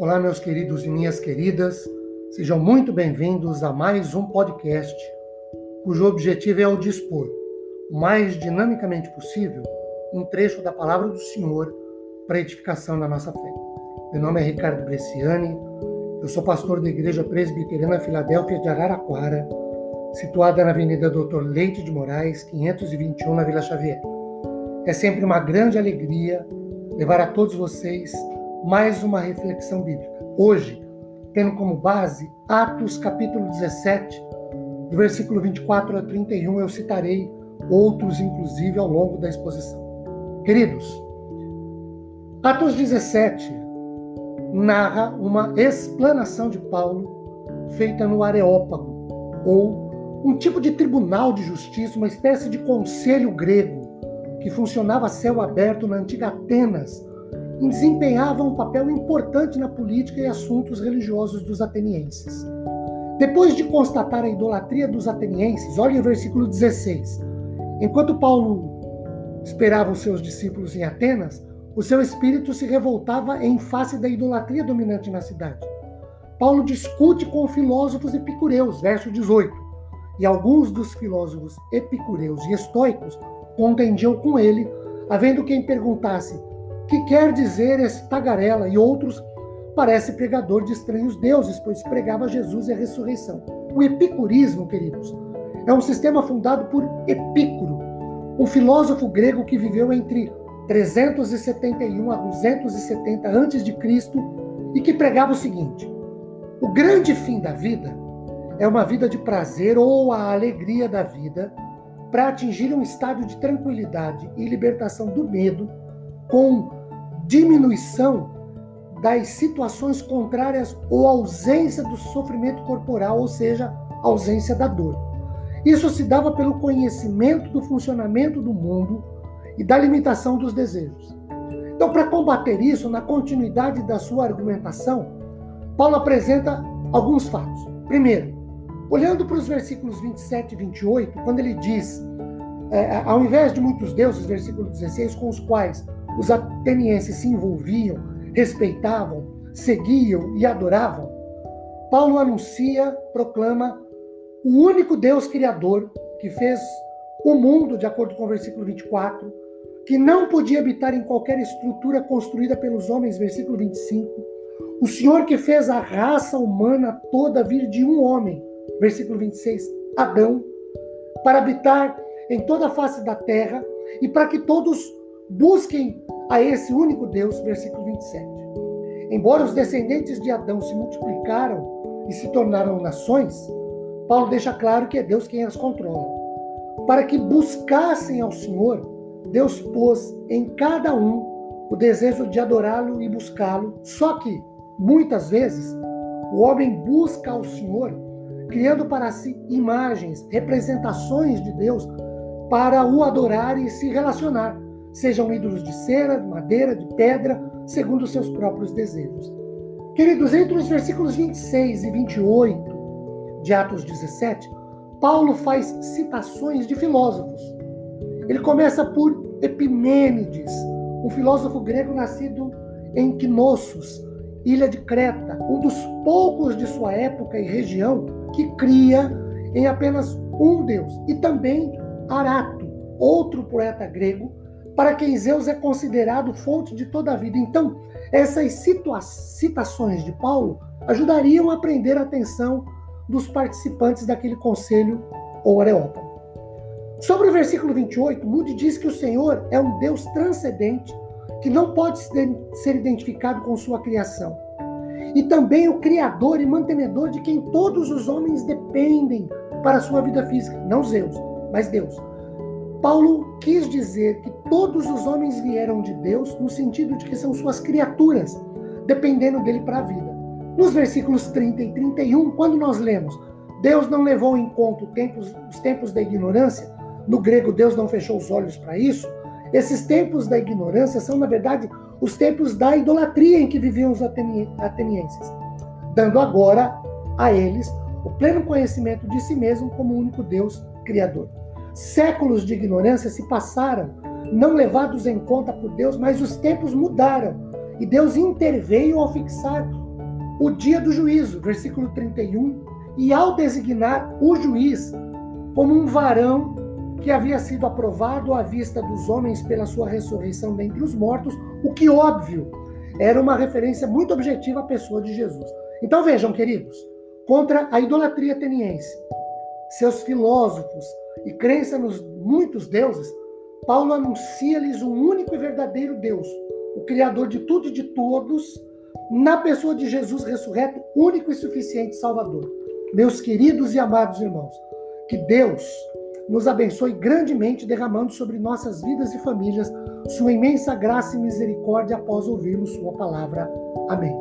Olá, meus queridos e minhas queridas, sejam muito bem-vindos a mais um podcast cujo objetivo é o dispor, o mais dinamicamente possível, um trecho da palavra do Senhor para edificação da nossa fé. Meu nome é Ricardo Bresciani, eu sou pastor da Igreja Presbiteriana Filadélfia de Araraquara, situada na Avenida Doutor Leite de Moraes, 521, na Vila Xavier. É sempre uma grande alegria levar a todos vocês mais uma reflexão bíblica. Hoje, tendo como base Atos capítulo 17, do versículo 24 a 31, eu citarei outros, inclusive, ao longo da exposição. Queridos, Atos 17 narra uma explanação de Paulo feita no Areópago, ou um tipo de tribunal de justiça, uma espécie de conselho grego que funcionava a céu aberto na antiga Atenas, desempenhava um papel importante na política e assuntos religiosos dos atenienses. Depois de constatar a idolatria dos atenienses, olhe o versículo 16. Enquanto Paulo esperava os seus discípulos em Atenas, o seu espírito se revoltava em face da idolatria dominante na cidade. Paulo discute com filósofos epicureus, verso 18, e alguns dos filósofos epicureus e estoicos contendiam com ele, havendo quem perguntasse que quer dizer esse tagarela, e outros parece pregador de estranhos deuses, pois pregava Jesus e a ressurreição. O epicurismo, queridos, é um sistema fundado por Epicuro, um filósofo grego que viveu entre 371 a 270 a.C. e que pregava o seguinte: o grande fim da vida é uma vida de prazer ou a alegria da vida para atingir um estado de tranquilidade e libertação do medo com diminuição das situações contrárias ou ausência do sofrimento corporal, ou seja, ausência da dor. Isso se dava pelo conhecimento do funcionamento do mundo e da limitação dos desejos. Então, para combater isso, na continuidade da sua argumentação, Paulo apresenta alguns fatos. Primeiro, olhando para os versículos 27 e 28, quando ele diz, é, ao invés de muitos deuses, versículo 16, com os quais os atenienses se envolviam, respeitavam, seguiam e adoravam, Paulo anuncia, proclama o único Deus criador que fez o mundo, de acordo com o versículo 24, que não podia habitar em qualquer estrutura construída pelos homens, versículo 25. O Senhor que fez a raça humana toda vir de um homem, versículo 26, Adão, para habitar em toda a face da terra e para que todos Busquem a esse único Deus, versículo 27. Embora os descendentes de Adão se multiplicaram e se tornaram nações, Paulo deixa claro que é Deus quem as controla. Para que buscassem ao Senhor, Deus pôs em cada um o desejo de adorá-lo e buscá-lo. Só que, muitas vezes, o homem busca ao Senhor criando para si imagens, representações de Deus para o adorar e se relacionar sejam ídolos de cera, de madeira, de pedra, segundo os seus próprios desejos. Queridos, entre os versículos 26 e 28 de Atos 17, Paulo faz citações de filósofos. Ele começa por Epimênides, um filósofo grego nascido em Knossos, ilha de Creta, um dos poucos de sua época e região que cria em apenas um Deus, e também Arato, outro poeta grego para quem Zeus é considerado fonte de toda a vida. Então, essas citações de Paulo ajudariam a prender a atenção dos participantes daquele conselho ou areópago. Sobre o versículo 28, Moody diz que o Senhor é um Deus transcendente que não pode ser identificado com sua criação. E também o Criador e mantenedor de quem todos os homens dependem para sua vida física. Não Zeus, mas Deus. Paulo quis dizer que todos os homens vieram de Deus no sentido de que são suas criaturas, dependendo dele para a vida. Nos versículos 30 e 31, quando nós lemos, Deus não levou em conta tempos, os tempos da ignorância, no grego Deus não fechou os olhos para isso, esses tempos da ignorância são, na verdade, os tempos da idolatria em que viviam os atenienses, dando agora a eles o pleno conhecimento de si mesmo como único Deus criador. Séculos de ignorância se passaram, não levados em conta por Deus, mas os tempos mudaram e Deus interveio ao fixar o dia do juízo, versículo 31, e ao designar o juiz como um varão que havia sido aprovado à vista dos homens pela sua ressurreição dentre os mortos, o que óbvio era uma referência muito objetiva à pessoa de Jesus. Então vejam, queridos, contra a idolatria ateniense, seus filósofos e crença nos muitos deuses, Paulo anuncia-lhes um único e verdadeiro Deus, o Criador de tudo e de todos, na pessoa de Jesus ressurreto, único e suficiente Salvador. Meus queridos e amados irmãos, que Deus nos abençoe grandemente, derramando sobre nossas vidas e famílias sua imensa graça e misericórdia após ouvirmos Sua palavra. Amém.